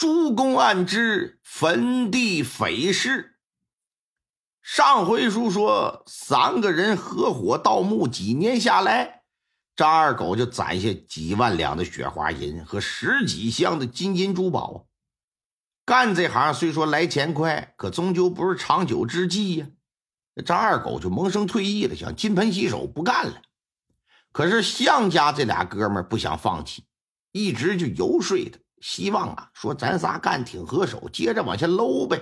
诸公案之坟地匪事。上回书说，三个人合伙盗墓，几年下来，张二狗就攒下几万两的雪花银和十几箱的金银珠宝。干这行虽说来钱快，可终究不是长久之计呀。张二狗就萌生退役了，想金盆洗手，不干了。可是向家这俩哥们不想放弃，一直就游说他。希望啊，说咱仨干挺合手，接着往下搂呗。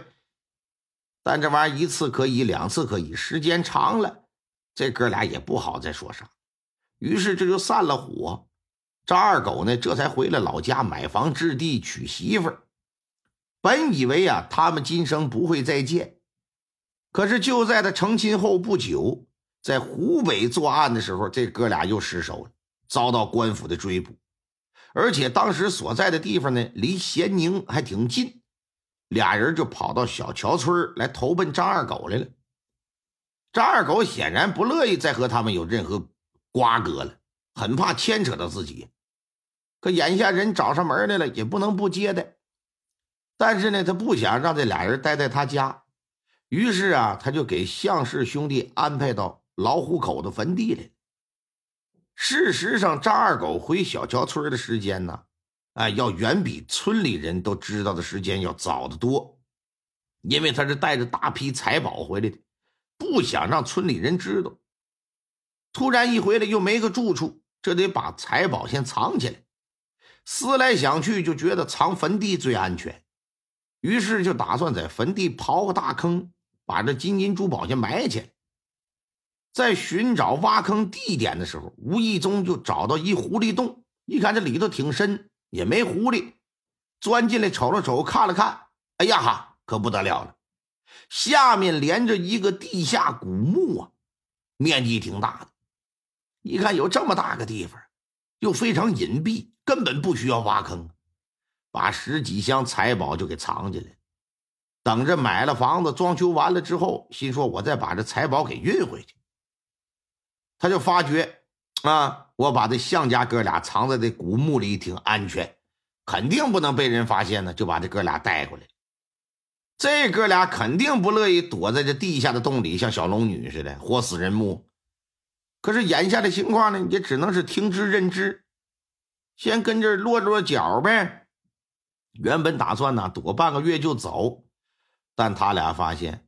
但这玩意儿一次可以，两次可以，时间长了，这哥俩也不好再说啥。于是这就散了伙。张二狗呢，这才回了老家买房置地娶媳妇儿。本以为啊，他们今生不会再见。可是就在他成亲后不久，在湖北作案的时候，这哥俩又失手了，遭到官府的追捕。而且当时所在的地方呢，离咸宁还挺近，俩人就跑到小桥村来投奔张二狗来了。张二狗显然不乐意再和他们有任何瓜葛了，很怕牵扯到自己。可眼下人找上门来了，也不能不接待。但是呢，他不想让这俩人待在他家，于是啊，他就给向氏兄弟安排到老虎口的坟地里。事实上，张二狗回小桥村的时间呢，哎，要远比村里人都知道的时间要早得多，因为他是带着大批财宝回来的，不想让村里人知道。突然一回来又没个住处，这得把财宝先藏起来。思来想去，就觉得藏坟地最安全，于是就打算在坟地刨个大坑，把这金银珠宝先埋起来。在寻找挖坑地点的时候，无意中就找到一狐狸洞。一看这里头挺深，也没狐狸，钻进来瞅了瞅，看了看，哎呀哈，可不得了了！下面连着一个地下古墓啊，面积挺大的。一看有这么大个地方，又非常隐蔽，根本不需要挖坑，把十几箱财宝就给藏起来，等着买了房子装修完了之后，心说我再把这财宝给运回去。他就发觉，啊，我把这向家哥俩藏在这古墓里挺安全，肯定不能被人发现呢，就把这哥俩带过来。这哥俩肯定不乐意躲在这地下的洞里，像小龙女似的活死人墓。可是眼下的情况呢，也只能是听之任之，先跟这落落脚呗。原本打算呢躲半个月就走，但他俩发现，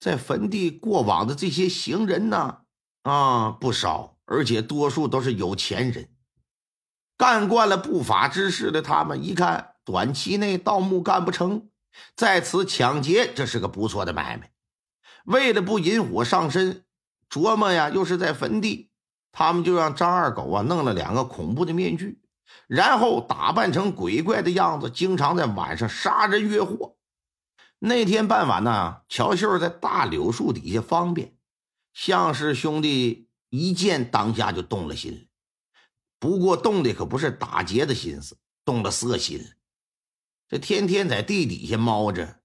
在坟地过往的这些行人呢。啊，不少，而且多数都是有钱人，干惯了不法之事的他们，一看短期内盗墓干不成，在此抢劫，这是个不错的买卖。为了不引火上身，琢磨呀，又是在坟地，他们就让张二狗啊弄了两个恐怖的面具，然后打扮成鬼怪的样子，经常在晚上杀人越货。那天傍晚呢，乔秀在大柳树底下方便。向氏兄弟一见，当下就动了心。不过动的可不是打劫的心思，动了色心了。这天天在地底下猫着，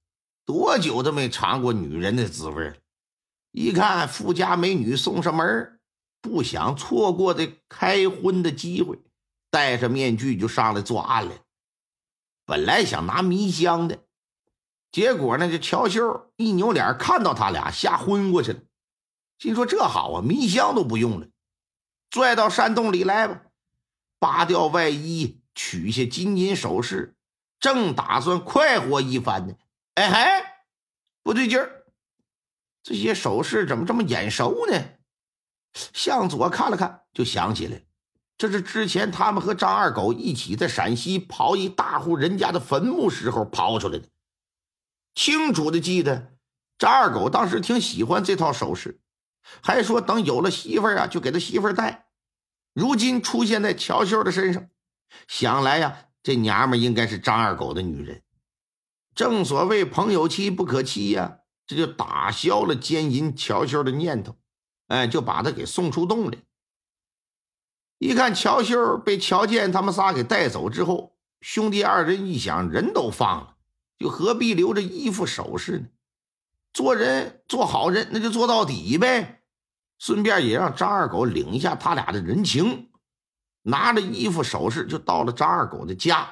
多久都没尝过女人的滋味了。一看富家美女送上门，不想错过这开荤的机会，戴着面具就上来作案了。本来想拿迷香的，结果呢，这乔秀一扭脸，看到他俩，吓昏过去了。心说这好啊，迷香都不用了，拽到山洞里来吧，扒掉外衣，取下金银首饰，正打算快活一番呢。哎嘿，不对劲儿，这些首饰怎么这么眼熟呢？向左看了看，就想起来，这是之前他们和张二狗一起在陕西刨一大户人家的坟墓时候刨出来的，清楚的记得张二狗当时挺喜欢这套首饰。还说等有了媳妇儿啊，就给他媳妇儿戴。如今出现在乔秀的身上，想来呀，这娘们应该是张二狗的女人。正所谓朋友妻不可欺呀，这就打消了奸淫乔秀的念头。哎，就把他给送出洞来。一看乔秀被乔建他们仨给带走之后，兄弟二人一想，人都放了，就何必留着衣服首饰呢？做人做好人，那就做到底呗。顺便也让张二狗领一下他俩的人情，拿着衣服首饰就到了张二狗的家。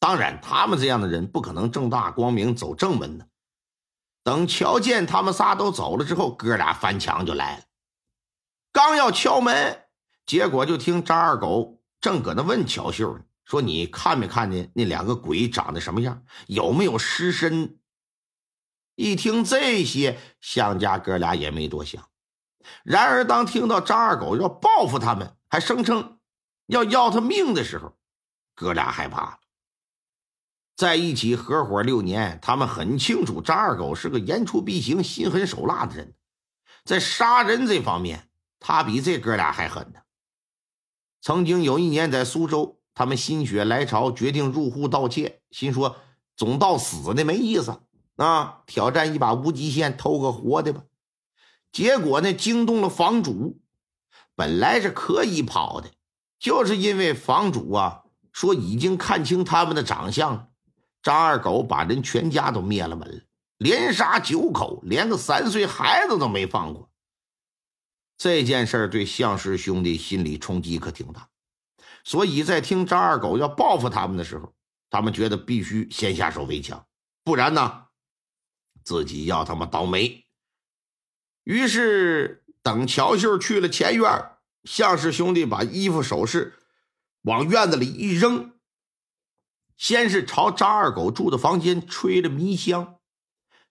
当然，他们这样的人不可能正大光明走正门的。等瞧见他们仨都走了之后，哥俩翻墙就来了。刚要敲门，结果就听张二狗正搁那问乔秀呢，说：“你看没看见那两个鬼长得什么样？有没有尸身？”一听这些，向家哥俩也没多想。然而，当听到张二狗要报复他们，还声称要要他命的时候，哥俩害怕了。在一起合伙六年，他们很清楚张二狗是个言出必行、心狠手辣的人，在杀人这方面，他比这哥俩还狠呢。曾经有一年在苏州，他们心血来潮，决定入户盗窃，心说总盗死的没意思啊，挑战一把无极限，偷个活的吧。结果呢，惊动了房主，本来是可以跑的，就是因为房主啊说已经看清他们的长相。张二狗把人全家都灭了门了，连杀九口，连个三岁孩子都没放过。这件事对向氏兄弟心理冲击可挺大，所以在听张二狗要报复他们的时候，他们觉得必须先下手为强，不然呢，自己要他妈倒霉。于是等乔秀去了前院，向氏兄弟把衣服首饰往院子里一扔。先是朝张二狗住的房间吹了迷香，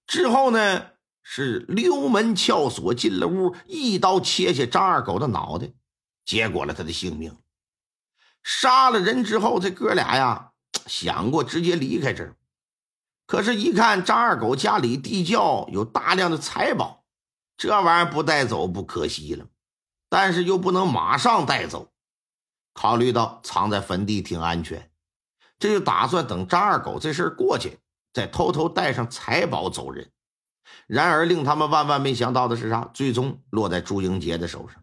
之后呢是溜门撬锁进了屋，一刀切下张二狗的脑袋，结果了他的性命。杀了人之后，这哥俩呀想过直接离开这儿，可是，一看张二狗家里地窖有大量的财宝，这玩意儿不带走不可惜了，但是又不能马上带走，考虑到藏在坟地挺安全。这就打算等张二狗这事儿过去，再偷偷带上财宝走人。然而令他们万万没想到的是啥？最终落在朱英杰的手上。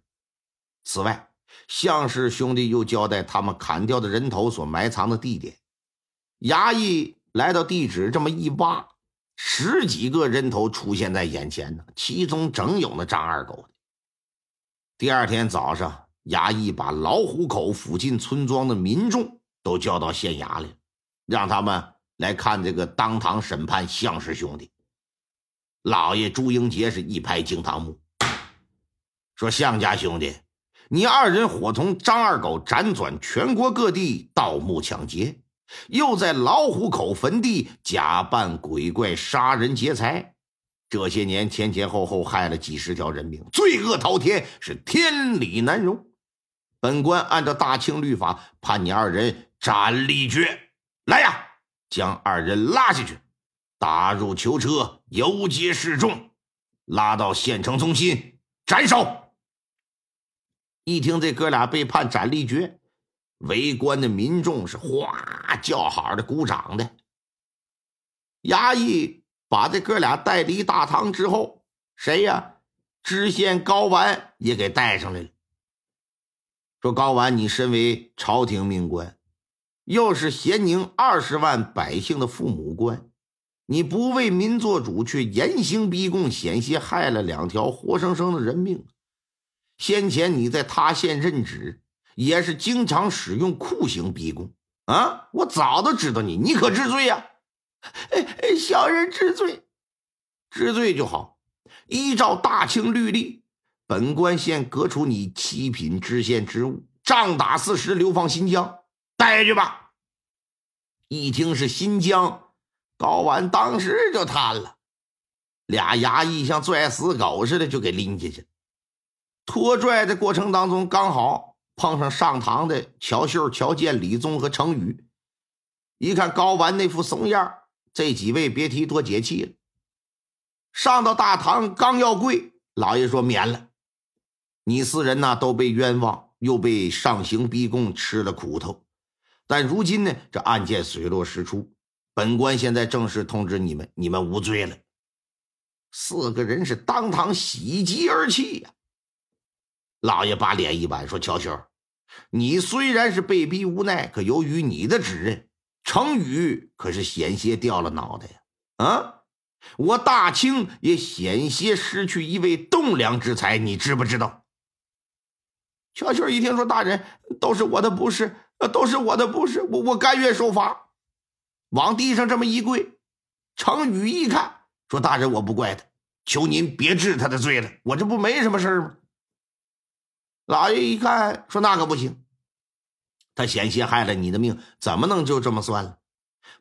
此外，向氏兄弟又交代他们砍掉的人头所埋藏的地点。衙役来到地址，这么一挖，十几个人头出现在眼前呢，其中整有那张二狗的。第二天早上，衙役把老虎口附近村庄的民众。都叫到县衙里，让他们来看这个当堂审判向氏兄弟。老爷朱英杰是一拍惊堂木，说：“向家兄弟，你二人伙同张二狗辗转全国各地盗墓抢劫，又在老虎口坟地假扮鬼怪杀人劫财，这些年前前后后害了几十条人命，罪恶滔天，是天理难容。本官按照大清律法判你二人。”斩立决，来呀！将二人拉下去，打入囚车，游街示众，拉到县城中心斩首。一听这哥俩被判斩立决，围观的民众是哗叫好的鼓掌的。衙役把这哥俩带离大堂之后，谁呀？知县高完也给带上来了。说高完，你身为朝廷命官。又是咸宁二十万百姓的父母官，你不为民做主，却严刑逼供，险些害了两条活生生的人命。先前你在他县任职，也是经常使用酷刑逼供啊！我早都知道你，你可知罪呀？哎哎，小人知罪，知罪就好。依照大清律例，本官现革除你七品知县职务，杖打四十，流放新疆。带下去吧！一听是新疆，高完当时就瘫了。俩衙役像拽死狗似的，就给拎进去。拖拽的过程当中，刚好碰上上堂的乔秀、乔建、李宗和程宇。一看高完那副怂样，这几位别提多解气了。上到大堂，刚要跪，老爷说免了。你四人呢都被冤枉，又被上刑逼供，吃了苦头。但如今呢，这案件水落石出，本官现在正式通知你们，你们无罪了。四个人是当堂喜极而泣呀。老爷把脸一板，说：“乔秋，你虽然是被逼无奈，可由于你的指认，程宇可是险些掉了脑袋呀！啊，我大清也险些失去一位栋梁之才，你知不知道？”乔秋一听说：“大人，都是我的不是。”都是我的不是，我我甘愿受罚。往地上这么一跪。程宇一看，说：“大人，我不怪他，求您别治他的罪了，我这不没什么事吗？”老爷一看，说：“那可不行，他险些害了你的命，怎么能就这么算了？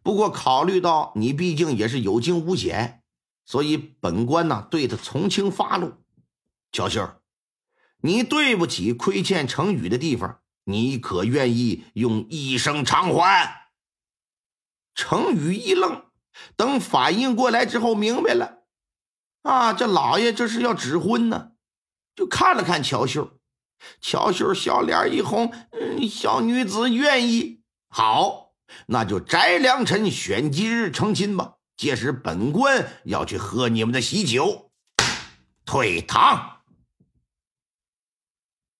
不过考虑到你毕竟也是有惊无险，所以本官呢对他从轻发落。乔秀，你对不起亏欠程宇的地方，你可愿意用一生偿还？”程宇一愣，等反应过来之后，明白了，啊，这老爷这是要指婚呢，就看了看乔秀。乔秀小脸一红，嗯，小女子愿意。好，那就翟良辰选吉日成亲吧。届时本官要去喝你们的喜酒，退堂。